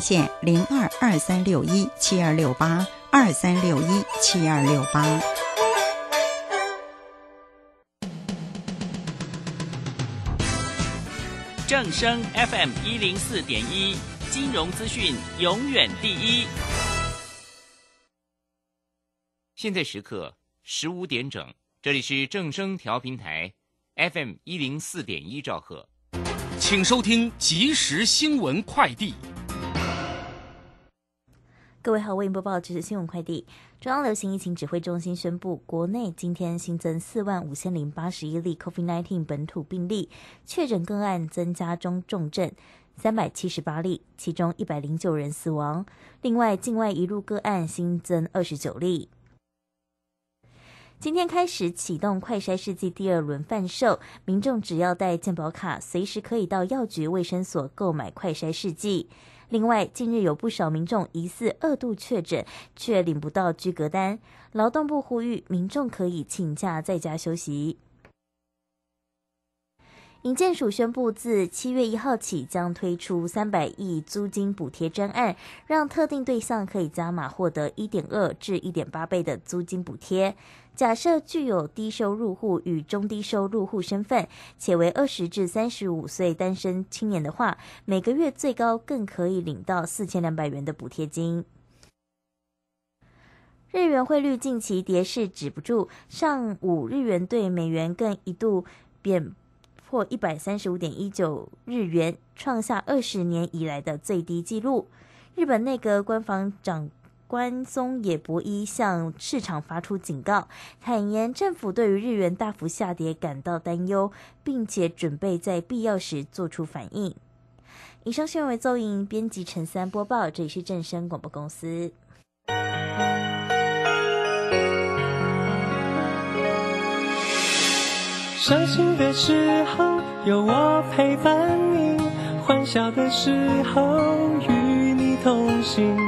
线零二二三六一七二六八二三六一七二六八。正声 FM 一零四点一，金融资讯永远第一。现在时刻十五点整，这里是正声调频台 FM 一零四点一兆赫，请收听即时新闻快递。各位好，为您播报即时新闻快递。中央流行疫情指挥中心宣布，国内今天新增四万五千零八十一例 COVID-19 本土病例，确诊个案增加中重症三百七十八例，其中一百零九人死亡。另外，境外一入个案新增二十九例。今天开始启动快筛试剂第二轮贩售，民众只要带健保卡，随时可以到药局、卫生所购买快筛试剂。另外，近日有不少民众疑似二度确诊，却领不到居隔单。劳动部呼吁民众可以请假在家休息。营建署宣布，自七月一号起将推出三百亿租金补贴专案，让特定对象可以加码获得一点二至一点八倍的租金补贴。假设具有低收入户与中低收入户身份，且为二十至三十五岁单身青年的话，每个月最高更可以领到四千两百元的补贴金。日元汇率近期跌势止不住，上午日元对美元更一度贬破一百三十五点一九日元，创下二十年以来的最低纪录。日本内阁官房长。关松野博一向市场发出警告，坦言政府对于日元大幅下跌感到担忧，并且准备在必要时做出反应。以上新闻为奏音编辑陈三播报，这里是正声广播公司。伤心的时候有我陪伴你，欢笑的时候与你同行。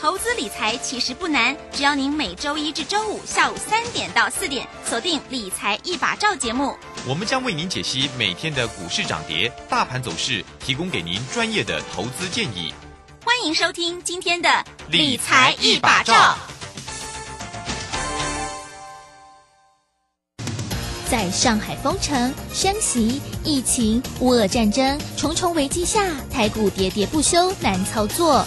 投资理财其实不难，只要您每周一至周五下午三点到四点锁定《理财一把照》节目，我们将为您解析每天的股市涨跌、大盘走势，提供给您专业的投资建议。欢迎收听今天的《理财一把照》。在上海封城、升息、疫情、乌俄战争重重危机下，台股喋喋不休，难操作。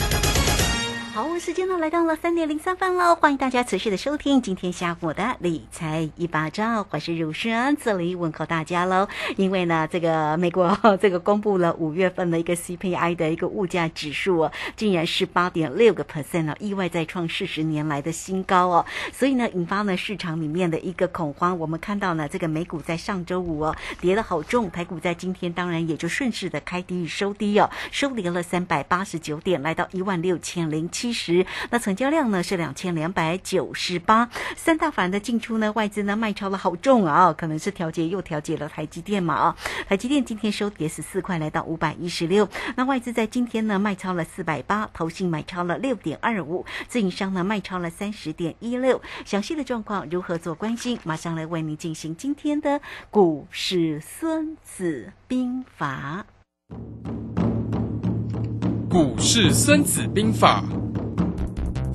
好，时间呢来到了三点零三分喽，欢迎大家持续的收听今天下午的理财一把照，我是如轩，这里问候大家喽。因为呢，这个美国 这个公布了五月份的一个 CPI 的一个物价指数哦，竟然是八点六个 percent 哦，意外再创四十年来的新高哦，所以呢，引发了市场里面的一个恐慌。我们看到呢，这个美股在上周五哦跌得好重，台股在今天当然也就顺势的开低收低哦，收跌了三百八十九点，来到一万六千零七。七十，那成交量呢是两千两百九十八，三大反的进出呢，外资呢卖超了好重啊，可能是调节又调节了台积电嘛啊，台积电今天收跌十四块，来到五百一十六，那外资在今天呢卖超了四百八，投信买超了六点二五，自营商呢卖超了三十点一六，详细的状况如何做关心，马上来为您进行今天的股市孙子兵法，股市孙子兵法。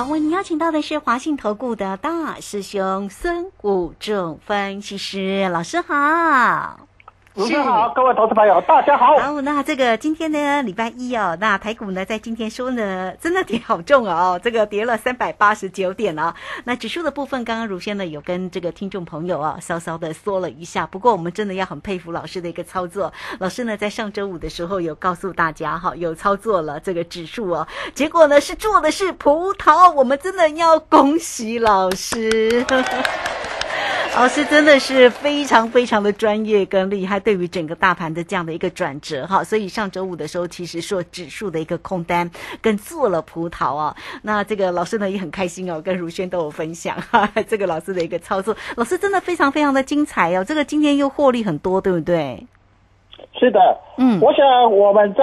好，为您邀请到的是华信投顾的大师兄孙武仲分析师老师好。主持人好，各位投资朋友，大家好。好，那这个今天呢，礼拜一哦，那台股呢，在今天收呢，真的跌好重哦，这个跌了三百八十九点啊。那指数的部分，刚刚如仙呢有跟这个听众朋友啊，稍稍的说了一下。不过我们真的要很佩服老师的一个操作。老师呢，在上周五的时候有告诉大家哈，有操作了这个指数哦，结果呢是做的是葡萄，我们真的要恭喜老师。老师真的是非常非常的专业跟厉害，对于整个大盘的这样的一个转折哈，所以上周五的时候，其实说指数的一个空单跟做了葡萄啊，那这个老师呢也很开心哦，跟如轩都有分享哈，这个老师的一个操作，老师真的非常非常的精彩哦，这个今天又获利很多，对不对？是的，嗯，我想我们在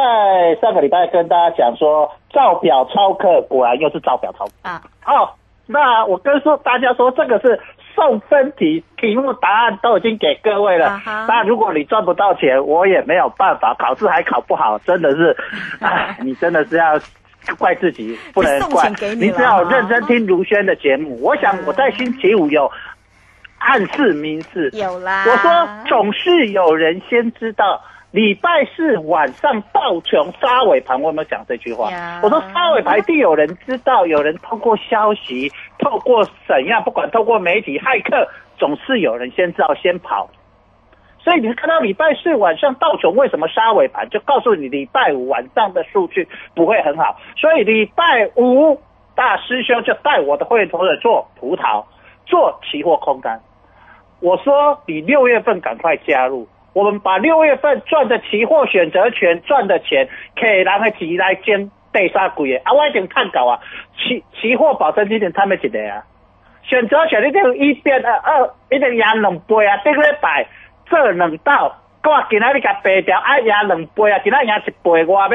上个礼拜跟大家讲说，照表超客，果然又是照表抄啊。哦，那我跟说大家说，这个是。送分题，题目答案都已经给各位了。那如果你赚不到钱，我也没有办法。考试还考不好，真的是，哎，你真的是要怪自己，不能怪。你只要认真听卢轩的节目。我想我在星期五有 暗示明示，有啦。我说总是有人先知道。礼拜四晚上道琼杀尾盘，我有没有讲这句话？我说杀尾盘一定有人知道，有人透过消息，透过怎样，不管透过媒体、骇客，总是有人先知道先跑。所以你看到礼拜四晚上道琼为什么杀尾盘，就告诉你礼拜五晚上的数据不会很好。所以礼拜五大师兄就带我的会员朋友做葡萄，做期货空单。我说你六月份赶快加入。我们把六月份赚的期货选择权赚的钱，给人的钱来兼第三季的啊！我已经看到啊，期期货保证金点他们一个啊，选择权你定一边二二一定赢两倍啊！这个礼拜做两道，我今仔日甲白掉啊赢两倍啊，今仔赢一倍我要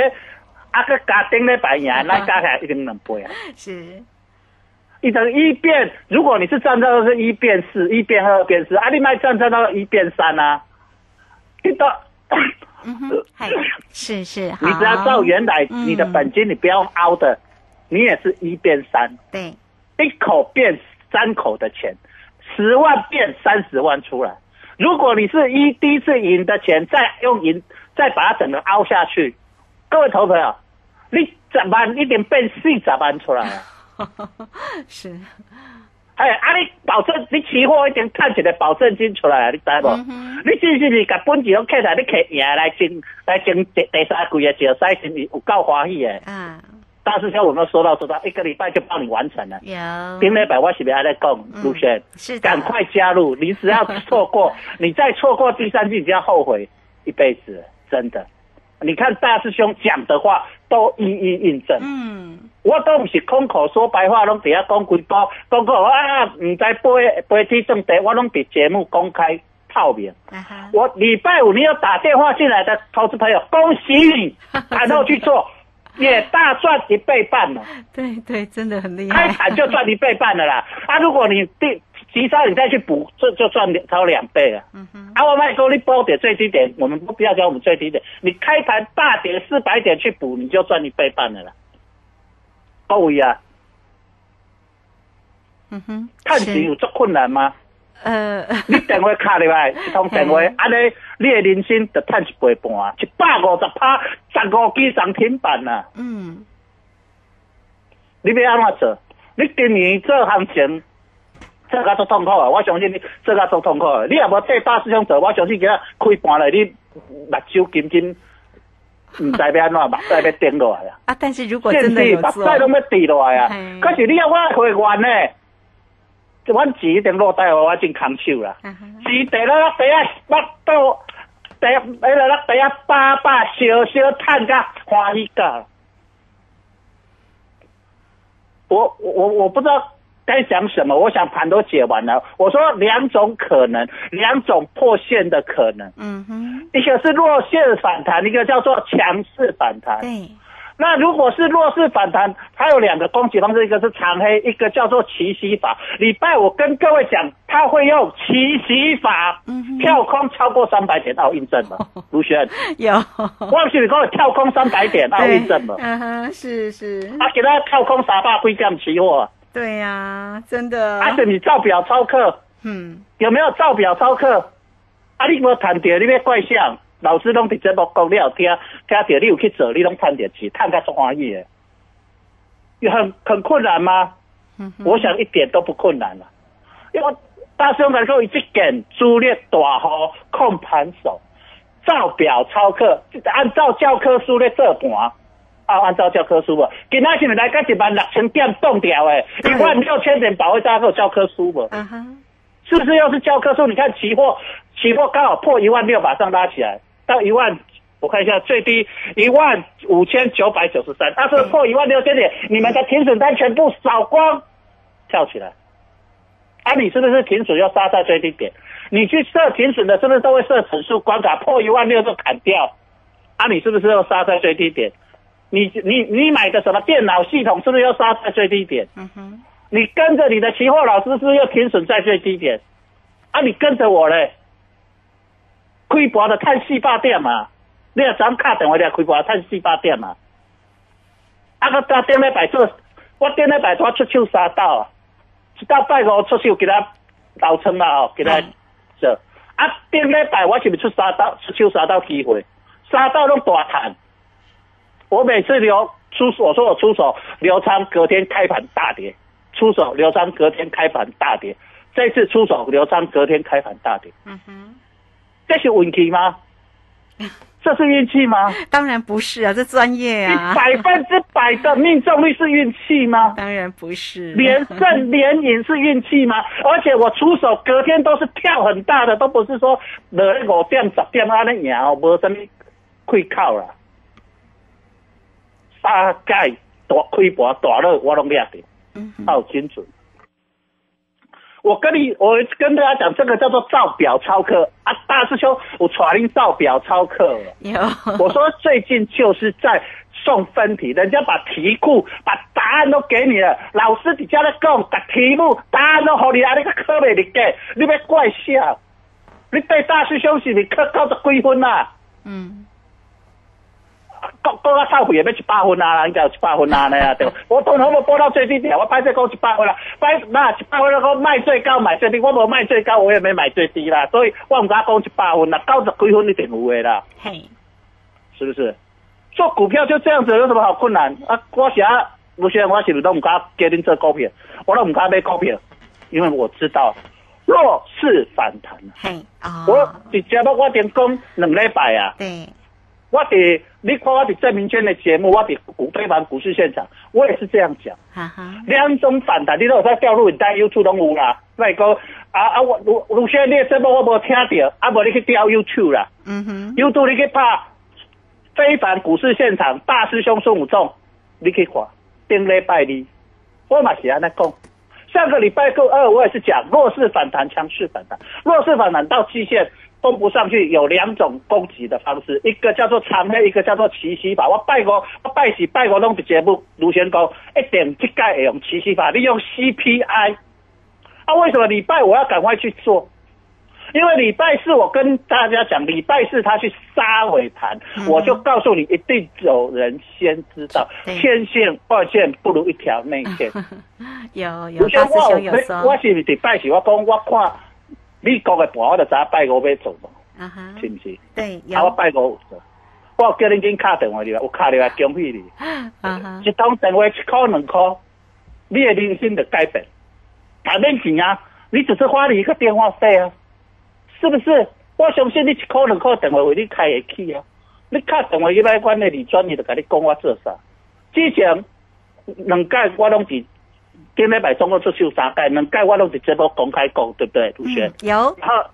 啊个加顶礼拜赢，那加起来一定两倍啊！是，一等一变，如果你是站到是一变四，一变二变四，啊，你卖站站到一变三啊！听到，嗯哼，是是，你只要照原来你的本金，你不要凹的，你也是一变三，对，一口变三口的钱，十万变三十万出来。如果你是一第一次赢的钱，再用赢，再把它整个凹下去，各位投朋友，你十万一点变四咋办出来了，是。哎，啊！你保证你期货已经看起来保证金出来啊！你知无？你是不是把本钱拢起来？你摕赢来争来争第第三季的决赛，是是有够欢喜的？嗯。大师兄，我们说到说到，一个礼拜就帮你完成了。有。平美百万是不是还在讲？陆轩，是。赶快加入！你只要错过，你再错过第三季，你就要后悔一辈子，真的。你看大师兄讲的话都一一印证。嗯。我都不是空口说白话，拢底下讲几包，讲个啊，唔知背背起正题，我拢伫节目公开透明。我礼拜五你要打电话进来的投资朋友，恭喜你，然后去做，也大赚一倍半了。对对，真的很厉害。开盘就赚一倍半了啦！啊，如果你第急杀你再去补，这就赚超两倍了。嗯哼。啊，我卖说你波点最低点，我们不要讲我们最低点，你开盘大跌四百点去补，你就赚一倍半了啦。各位啊，嗯哼，探钱有足困难吗？呃，你电话卡入来一通电话，安尼你的人生就赚一倍半，一百五十趴，十五支涨停板呐。嗯，你要安怎做？你今年做行情，做甲足痛苦啊！我相信你做甲足痛苦，你也无对大师兄做，我相信今仔开盘来，你目睭紧紧。唔知要安怎，目屎要顶落来啊！啊，但是如果真的有做，目屎拢要滴落来啊！可是你要我会员呢，阮钱一定落袋，我真空手啦。钱第了第啊，我到第迄个啦，第啊八百小小趁甲欢喜噶。我我我不知道。该讲什么？我想盘都解完了。我说两种可能，两种破线的可能。嗯哼，一个是弱线反弹，一个叫做强势反弹。对，那如果是弱势反弹，它有两个攻击方式，一个是长黑，一个叫做奇袭法。礼拜我跟各位讲，他会用奇袭法，跳空超过三百点，奥印证了。卢轩有，我不是你讲跳空三百点，奥印证了。嗯哼，是是。啊，给他跳空三百几点期货？对呀，真的。而且你照表操课，嗯，有没有照表操课？啊，你无谈到你要怪相。老师拢伫节目讲，你有听听到你有去做，你拢赚点钱，赚个足欢喜的。有很很困难吗？我想一点都不困难了。因为大师兄来说，一件朱列大号控盘手，照表操课，按照教科书咧做盘。啊，按照教科书无，今仔是咪来个一万六千点冻掉诶？一万六千点保卫战有教科书无？啊哈，是不是又是教科书？你看期货，期货刚好破一万六，马上拉起来。到一万，我看一下最低一万五千九百九十三，但是破一万六千点，你们的停损单全部扫光，跳起来。啊，你是不是停损要杀在最低点？你去设停损的，是不是都会设指数关卡破一万六就砍掉？啊，你是不是要杀在最低点？你你你买的什么电脑系统，是不是要杀在最低点？嗯哼。你跟着你的期货老师，是不是要停损在最低点？啊，你跟着我嘞。开博的探四百点嘛，你若昨敲电话来开盘探四百点嘛，啊个打顶礼拜做，我顶礼拜我出手三道啊，一到拜五出手给他倒仓嘛哦，给他做，啊顶礼拜我是不是出三道出手三道机会，三道拢大赚，我每次留出手，我说我出手留仓隔天开盘大跌，出手留仓隔天开盘大跌，这次出手留仓隔天开盘大跌，嗯哼。这是运气吗？这是运气吗？当然不是啊，这专业啊！百分之百的命中率是运气吗？当然不是。连胜连赢是运气吗？而且我出手隔天都是跳很大的，都不是说落五点十点安尼赢哦，无什么亏靠啦。大概大开盘大了，我拢掠着，好精准。我跟你，我跟大家讲，这个叫做造表抄课啊，大师兄，我传令照表抄课。有，我说最近就是在送分题，人家把题库、把答案都给你了，老师底下在讲，答题目、答案都好你啊，你个科没你给，你别怪笑，你对大师兄是你考考十几分呐？嗯。高高到超回也要一百分啊，人家有一百分啊，那样对。我通常我播到最低点，我拍这讲一百分啦，拍那一百分那个卖最高买最低，我无卖最高，我也没买最低啦，所以我唔敢讲一百分啦，九十几分一定有的啦。嘿，是不是？做股票就这样子，有什么好困难啊？我写有些人我是不都唔敢给恁做股票，我都唔敢买股票，因为我知道弱势反弹。嘿，哦，我直接我点讲两礼拜啊。对。我伫你看我伫郑明娟的节目，我伫股推盘股市现场，我也是这样讲。两种反弹，你都有在掉入你带 YouTube 拢有啦。外讲啊啊，我卢卢轩你的节目我无听到，啊无你去调 YouTube 啦。嗯哼，YouTube 你去拍非凡股市现场大师兄孙武仲，你可以看。顶礼拜二，我嘛是安尼讲。上个礼拜二我也是讲弱势反弹，强势反弹，弱势反弹到期限。攻不上去有两种攻击的方式，一个叫做长黑，一个叫做奇袭法。我拜过，我拜喜拜过弄的节目，卢先公一点这个用奇袭法，利用 CPI。啊，为什么礼拜我要赶快去做？因为礼拜四我跟大家讲，礼拜四他去杀尾盘，我就告诉你，一定有人先知道，千线万线不如一条内线。有有，有说，我是礼拜四我讲我看。美国的盘我就知拜五要做嘛，是不是？对，啊，我拜五做，我叫恁紧敲电话你，我敲你来恭喜你。一通电话一块 两块，你的人生就改变。谈免钱啊，你只是花你一个电话费啊，是不是？我相信你一块两块电话为你开得起啊。你敲电话一百关的你专业就跟你讲我做啥。之前两届我拢是。今礼拜总共出手三届，两届我拢是直播公开讲，对不对？卢轩有。然后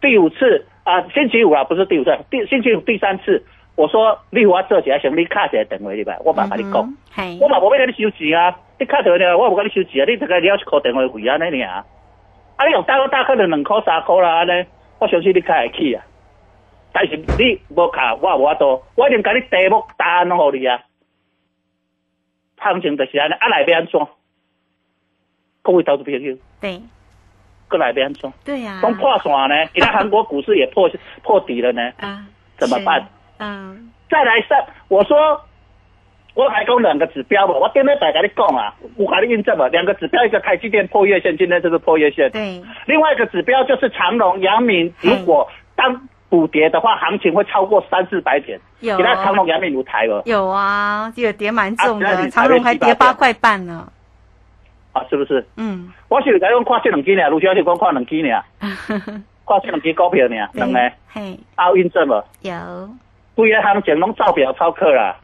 第五次啊，星期五啊，不是第五次，第星期五第三次，我说你我做起来，想你卡起来等位礼拜，我嘛跟你讲，我嘛无要跟你收钱啊，你卡电话我无跟你收钱啊，你这个你要去扣电话费啊，那里啊，啊你用大哥大可能两块三块啦，安尼，我相信你卡会起啊，但是你无卡，我无法多，我已经甲你题目答案拢给你啊。行情就是安尼，啊来要安怎？各位投资朋友，对，过来要安怎？对呀、从破线呢，现在韩国股市也破破底了呢，啊，怎么办？嗯，再来上，我说我还讲两个指标嘛，我今天在跟你讲啊，我给你印证嘛，两个指标，一个台积电破月线，今天就是破月线，对，另外一个指标就是长隆、阳明，如果当补跌的话，行情会超过三四百点。有现在长隆、阳明如台了有啊，这个跌蛮重的，你长隆还跌八块半呢。啊，是不是？嗯，我是在讲看这两支呢，卢小姐讲看两支呢，看这两支股票呢，两个嘿，啊有印证无？有，规个行情拢照表操课啦。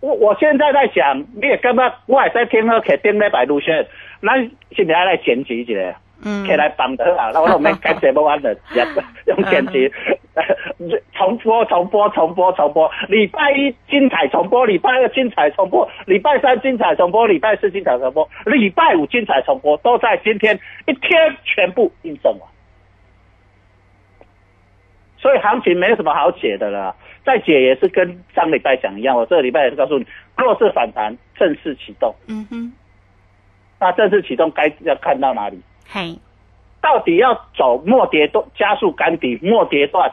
我我现在在想，你也感觉我还在听好客顶礼拜路线，咱是不是来剪辑一下？嗯起来绑得啊，那我都没改节目完了，用剪辑，重播重播重播重播，礼拜一精彩重播，礼拜二精彩重播，礼拜三精彩重播，礼拜四精彩重播，礼拜五精彩重播，都在今天一天全部印证完。所以行情没有什么好解的了，再解也是跟上礼拜讲一样，我这个礼拜也是告诉你，弱势反弹正式启动。嗯哼，那正式启动该要看到哪里？嘿，到底要走末跌段加速赶底末跌段，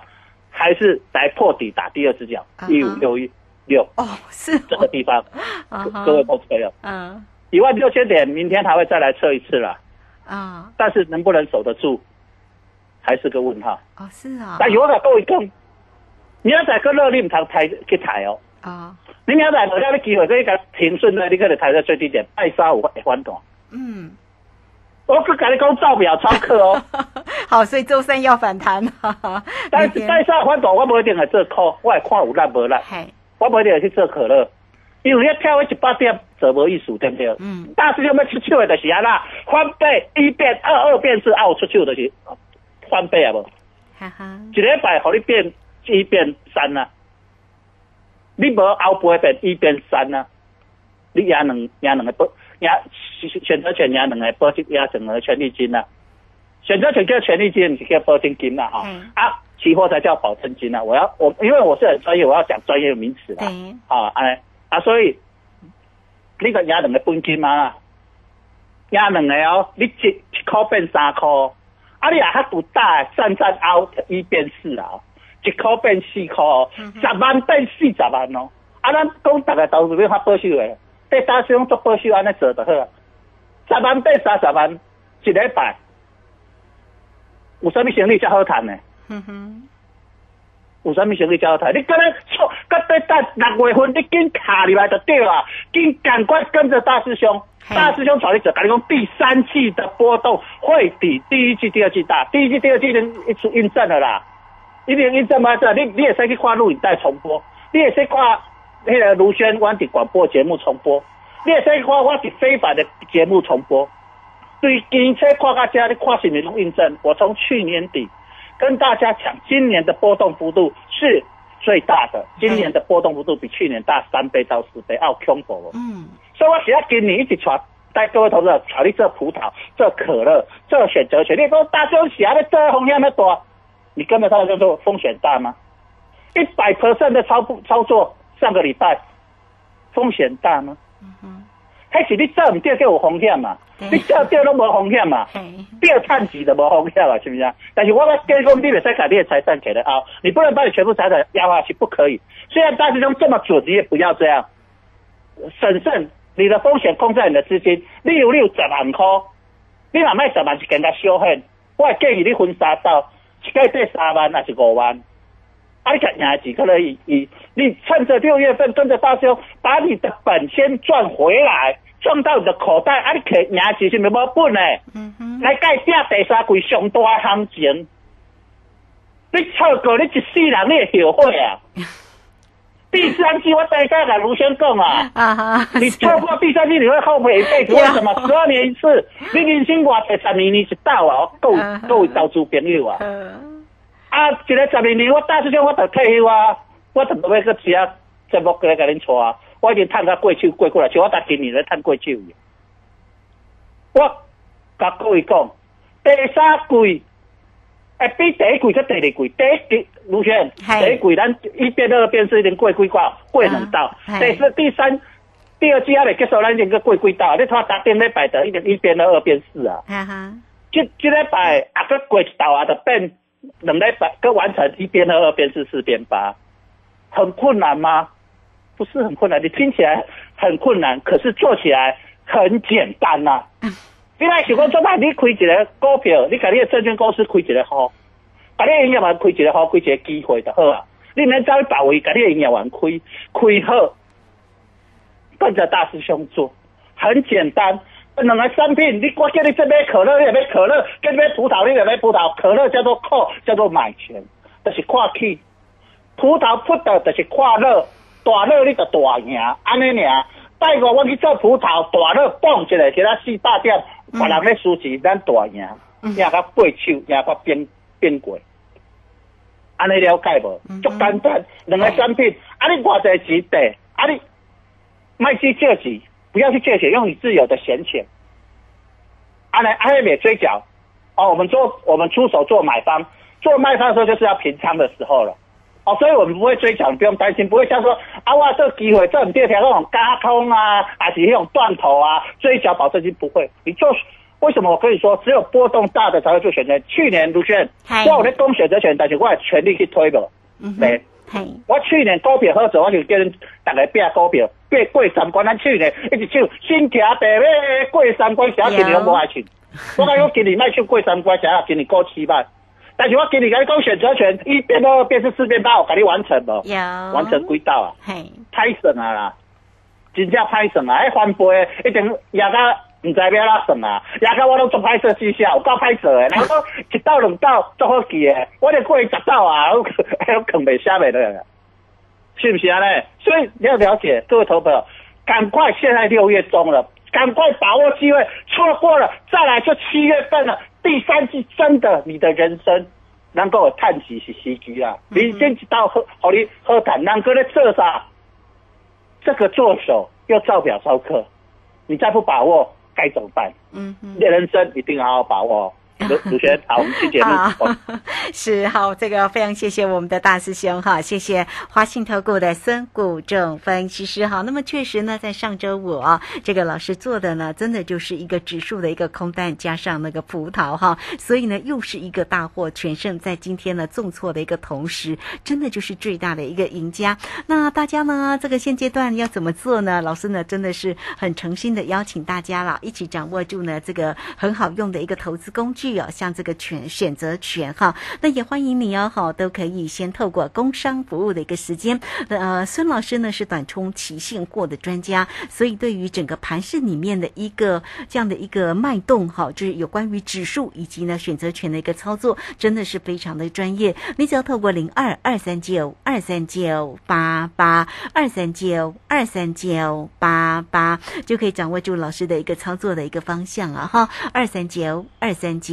还是来破底打第二只脚一五六一六哦，是。这个地方？各位投资朋友，嗯。一万六千点，明天还会再来测一次了，啊，但是能不能守得住，还是个问号。哦是啊，但是我甲各位讲，明仔载个热你唔通抬去抬哦。啊，你明仔载有了你机会，可以甲平顺了，你可能抬在最低点，拜沙有会反弹。嗯，我 cứ 跟你讲照表超课哦，好，所以周三要反弹，哈哈，但是明天。拜三反弹我不一定会做空，我会看有力无力，嘿，我不一定会去做可乐，因为你跳去一百点做无意思，对不对？嗯，大师兄要出手的就是安啦，翻倍一变二，二变四，啊有出手就是翻倍啊无，哈哈，一礼拜互你变一变三啊，你无后背变一变三啊，你赢两赢两个保赢选择权赢两个保证赢整个权利金啊，选择权叫权利金，是叫保证金啦哈、嗯。啊，期货才叫保证金啦。我要我因为我是很专业，我要讲专业名词啦。对，啊，哎啊，所以你个赢两个本金嘛啦，赢两个哦，你一一箍变三箍，啊，你也较不大，站站凹一变四啊，一箍变四箍哦，十万变四十万哦，啊，咱讲大家投资要发保守的，对大师兄做保守安尼做就好啊，十万变三十万，一礼拜，有啥物生意才好谈呢？哼哼，有啥物生意才好谈？你跟咱错，搁对等六月份，你紧卡入来就对啦，紧赶快跟着大师兄。大师兄找你走，跟你讲第三季的波动会比第一季、第二季大，第一季、第二季已经一出印证了啦，一定印证吗？这你你也使去看录影带重播，你也使看那个卢轩湾的广播节目重播，你也使看我的非法的节目重播。对，今车看到这，你看是民拢印证。我从去年底跟大家讲，今年的波动幅度是最大的，今年的波动幅度比去年大三倍到四倍，奥恐怖哦。嗯，所以我只要今年一起传带各位投资者，考虑这葡萄、这可乐、这选择权。你说大中喜啊，这风险那么多，你跟着他叫做风险大吗？一百 percent 的操操作，上个礼拜风险大吗？嗯还是你做唔对，叫有风险嘛？对你掉掉都无风险嘛？嘿，第二探级的无风险嘛，是不是？但是我要跟讲，你得再把你的财产给了啊，你不能把你全部财产压下去，不可以。虽然大师兄这么准，你也不要这样，审慎，你的风险控在你的资金。你有你有十万块，你若卖十万是更加小险，我会建议你分三刀，一个月三万还是五万。啊，你看赢几个人以以，你趁着六月份跟着大师兄，把你的本先赚回来，赚到你的口袋，啊，你可赢几是咪无本呢？嗯哼，来介拼第三季上大行情，你错过你一世人你会后悔啊！第三季我大概来卢先讲啊，你错过第三季你会后悔一辈子。为什么？十二年一次，你人生偌济十年你一到啊！各位嗯各位投资朋友啊，嗯啊，一个十二年我大师兄我就退休啊，我就要去吃节目过来甲恁带啊，我已经趁到过手过过来，像我逐今年咧趁过手去。我甲各位讲，第三季，诶，比第一季跟第二季，第一季卢轩，第一季咱一变二变四已经过几挂，过两道，啊第四第三。第二季还没结束，咱已经个过几道，你看打顶礼拜的一点一变二，二变四啊。哈哈，这这礼拜啊个过一道啊，就变两礼拜，个完成一变二，二变四，四变八，很困难吗？不是很困难，你听起来很困难，可是做起来很简单呐、你来想讲做歹，你开一个股票，你甲你的证券公司开一个号，甲你的营业员开一个号，开一个机会就好啊。你免走去别位，甲你的营业员开开好，跟着大师兄做，很简单。两个产品，你我叫你这买可乐，你也买可乐；跟买葡萄，你也买葡萄。可乐叫做 call，叫做买权，就是看起。葡萄 put 就是跨乐，大乐你就大赢，安尼尔。拜五我去做葡萄，大乐蹦一个，其他四百点，别人咧输钱，咱大赢，赢到八手，赢到变变过。安尼了解无？足简单，两个产品，啊你偌侪钱得，啊你卖去借钱，不要去借钱，用你自有的闲钱。安尼安尼也追缴。哦，我们做我们出手做买方，做卖方的时候就是要平仓的时候了。哦，所以我们不会追缴，你不用担心，不会像说啊，哇，这个机会，这种第二条那种嘎空啊，还是那种断头啊，追缴保证金不会。你做为什么我跟你说，只有波动大的才会做选择？去年卢轩，嗨我有在攻选择权，但是我也全力去推的。嗯对哼，嘿，我去年股票好做，我就叫人大家拼股票，拼过三关。咱去年一直唱新听白马过三关，谁今年拢无爱唱。我讲我今年卖唱过三关，谁啊今年过七万。但是我今年甲你讲选择权，一变二变是四变八，我给你完成无？有完成几道啊？嘿，歹算啊啦，真正歹算啊！迄翻倍的一定赢到毋知要哪算啊，赢到我拢做歹势绩效，有够歹做的。然后一道两道做好记的，我连过十道啊，还还有坑袂写袂了，是不是啊？呢？所以你要了解各位投朋友，赶快现在六月中了，赶快把握机会，错过了再来就七月份了，第三季真的你的人生。能够有趁时是时机啦，你先知道好，互你喝谈，能够咧做啥？这个做手又照表操课，你再不把握该怎么办？嗯嗯你。的人生一定要好好把握哦。卢卢轩，好，我们去节目。好，是好，这个非常谢谢我们的大师兄哈，谢谢华信投顾的孙谷正分析师哈。那么确实呢，在上周五啊，这个老师做的呢，真的就是一个指数的一个空单加上那个葡萄哈，所以呢，又是一个大获全胜，在今天呢重挫的一个同时，真的就是最大的一个赢家。那大家呢，这个现阶段要怎么做呢？老师呢，真的是很诚心的邀请大家啦，一起掌握住呢这个很好用的一个投资工具哦，像这个权选择权哈，那也欢迎你哦，好，都可以先透过工商服务的一个时间，呃，孙老师呢是短冲期现货的专家，所以对于整个盘市里面的一个这样的一个脉动哈，就是有关于指数以及呢选择权的一个操作，真的是非常的专业。你只要透过零二二三九二三九八八二三九二三九八八，就可以掌握住老师的一个操作的一个方向了哈。二三九二三九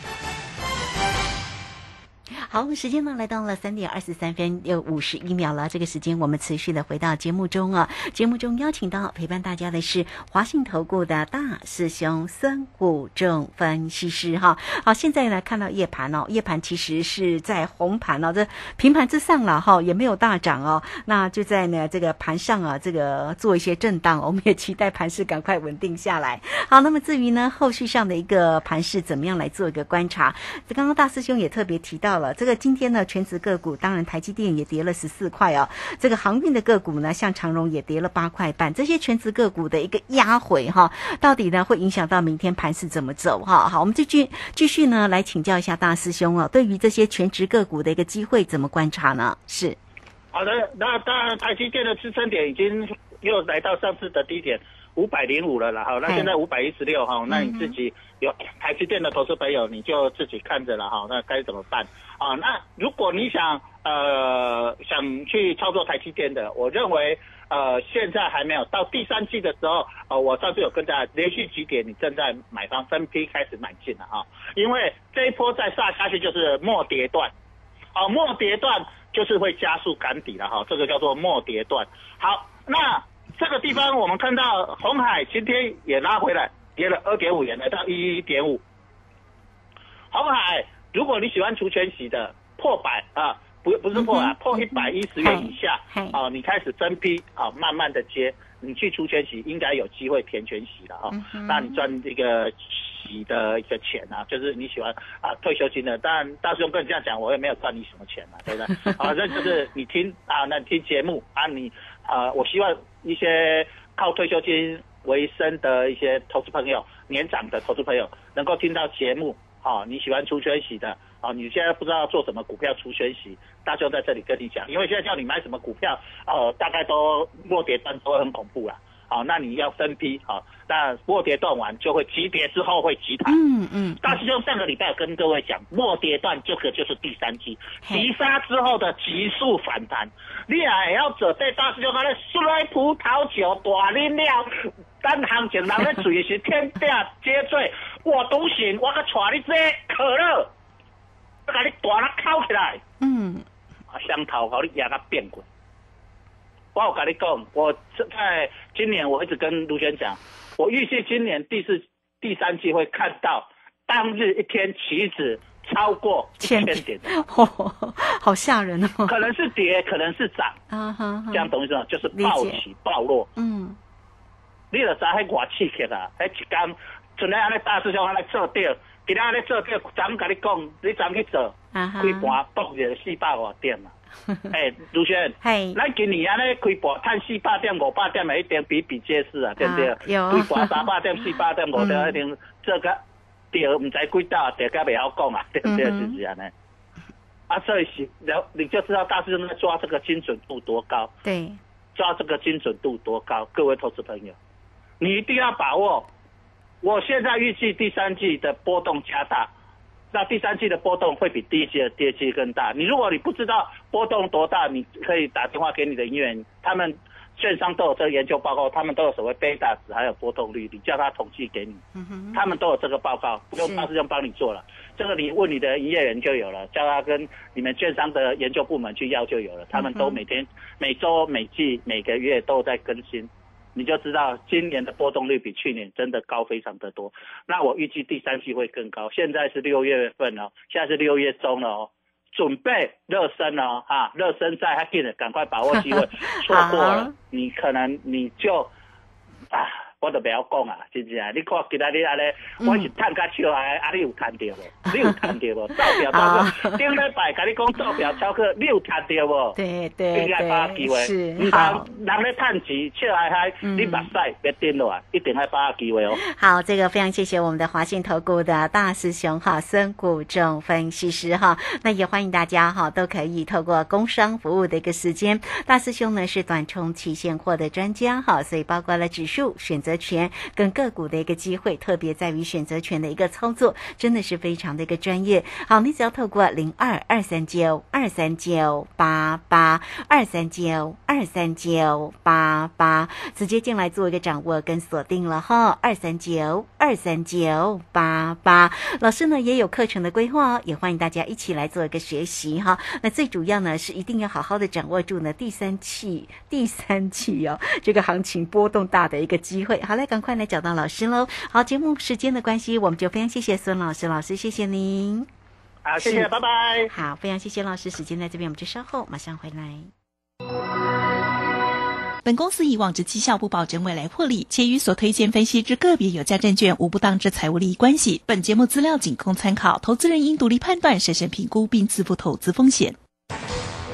好，时间呢来到了三点二十三分又五十一秒了。这个时间我们持续的回到节目中啊。节目中邀请到陪伴大家的是华信投顾的大师兄孙谷正分析师哈。好，现在来看到夜盘哦，夜盘其实是在红盘哦，这平盘之上了哈，也没有大涨哦。那就在呢这个盘上啊，这个做一些震荡，我们也期待盘势赶快稳定下来。好，那么至于呢后续上的一个盘势怎么样来做一个观察？刚刚大师兄也特别提到了。这个今天呢，全职个股当然台积电也跌了十四块哦。这个航运的个股呢，像长荣也跌了八块半。这些全职个股的一个压回哈，到底呢会影响到明天盘势怎么走哈？好，我们继续继续呢来请教一下大师兄哦，对于这些全职个股的一个机会怎么观察呢？是好的，那当然台积电的支撑点已经又来到上次的低点五百零五了啦，哈，那现在五百一十六哈，那你自己有台积电的投资朋友，你就自己看着了哈，那该怎么办啊？那如果你想呃想去操作台积电的，我认为呃现在还没有到第三季的时候，呃，我上次有跟大家连续几点，你正在买方分批开始买进了哈，因为这一波再下下去就是末跌段，啊，末跌段就是会加速赶底了哈，这个叫做末跌段。好，那。这个地方我们看到红海今天也拉回来，跌了二点五元，来到一点五。红海，如果你喜欢除权息的破百啊，不不是破啊，破一百一十元以下啊，你开始增批啊，慢慢的接，你去除权息应该有机会填全息了啊，那你赚这个息的一个钱啊，就是你喜欢啊退休金的，但大师兄跟你这样讲，我也没有赚你什么钱嘛，对不对？啊，这就是你听啊，那听节目啊，你啊，我希望。一些靠退休金为生的一些投资朋友，年长的投资朋友能够听到节目，好，你喜欢出圈息的，好，你现在不知道做什么股票出圈息，大兄在这里跟你讲，因为现在叫你买什么股票，呃，大概都落跌段都很恐怖了。好，那你要分批好，那末跌段完就会急跌之后会急弹。嗯嗯。大师兄上个礼拜跟各位讲，末跌段这个就是第三期急杀之后的急速反弹。你也要准备大师兄讲的摔葡萄酒大饮料，等行情人咧醉时天顶接罪，我独行，我个带你这可乐，我甲你大力敲起来。嗯。啊，香头好你压个变过。我有跟你讲，我在今年我一直跟卢轩讲，我预计今年第四、第三季会看到当日一天期指超过一千点，好吓人哦！可能是跌，可能是涨，啊哈，这样懂意思吗？就是暴起暴落。嗯，你就知迄外刺激啊！迄一天，像咧安尼大师兄安尼做掉，其他安尼做掉，昨跟你讲，你昨去做，开盘博着四百多点嘛。哎，卢轩，嘿，咱今年安尼开盘赚四百点、五百点，一定比比皆是啊，对不对？有开盘三百点、四百点、五点，一定这个掉唔知几大，跌个未好讲啊，对不对？就是安尼。啊，所以是，然后你就知道大师兄在抓这个精准度多高。对，抓这个精准度多高，各位投资朋友，你一定要把握。我现在预计第三季的波动加大。那第三季的波动会比第一季的跌季更大。你如果你不知道波动多大，你可以打电话给你的营业员，他们券商都有这个研究报告，他们都有所谓贝塔值还有波动率，你叫他统计给你，他们都有这个报告，不用大师兄帮你做了。这个你问你的营业员就有了，叫他跟你们券商的研究部门去要就有了，他们都每天、每周、每季、每个月都在更新。你就知道今年的波动率比去年真的高非常的多。那我预计第三季会更高。现在是六月份哦，现在是六月中了哦，准备热身哦哈，热身赛还记得赶快把握机会，错过了你可能你就啊。我都不要讲啊，是不是啊？你看其他你安尼，我是探家笑嗨，啊你有探到无？你有探到无？照表超过，顶礼拜跟你讲照表超过，你有探到无？对对对，是好。人咧探钱笑嗨嗨，你目屎别跌落来，一定要把握机会哦。好，这个非常谢谢我们的华信投顾的大师兄哈，孙谷仲分析师哈。那也欢迎大家哈，都可以透过工商服务的一个时间，大师兄呢是短冲期现货的专家哈，所以包括了指数选择。权跟个股的一个机会，特别在于选择权的一个操作，真的是非常的一个专业。好，你只要透过零二二三九二三九八八二三九二三九八八直接进来做一个掌握跟锁定了哈。二三九二三九八八，老师呢也有课程的规划哦，也欢迎大家一起来做一个学习哈。那最主要呢是一定要好好的掌握住呢第三期第三期哦这个行情波动大的一个机会。好嘞，赶快来找到老师喽！好，节目时间的关系，我们就非常谢谢孙老师，老师谢谢您。好，谢谢，拜拜。好，非常谢谢老师，时间在这边，我们就稍后马上回来。本公司以往之绩效不保证未来获利，且与所推荐分析之个别有价证券无不当之财务利益关系。本节目资料仅供参考，投资人应独立判断、审慎评估并自负投资风险。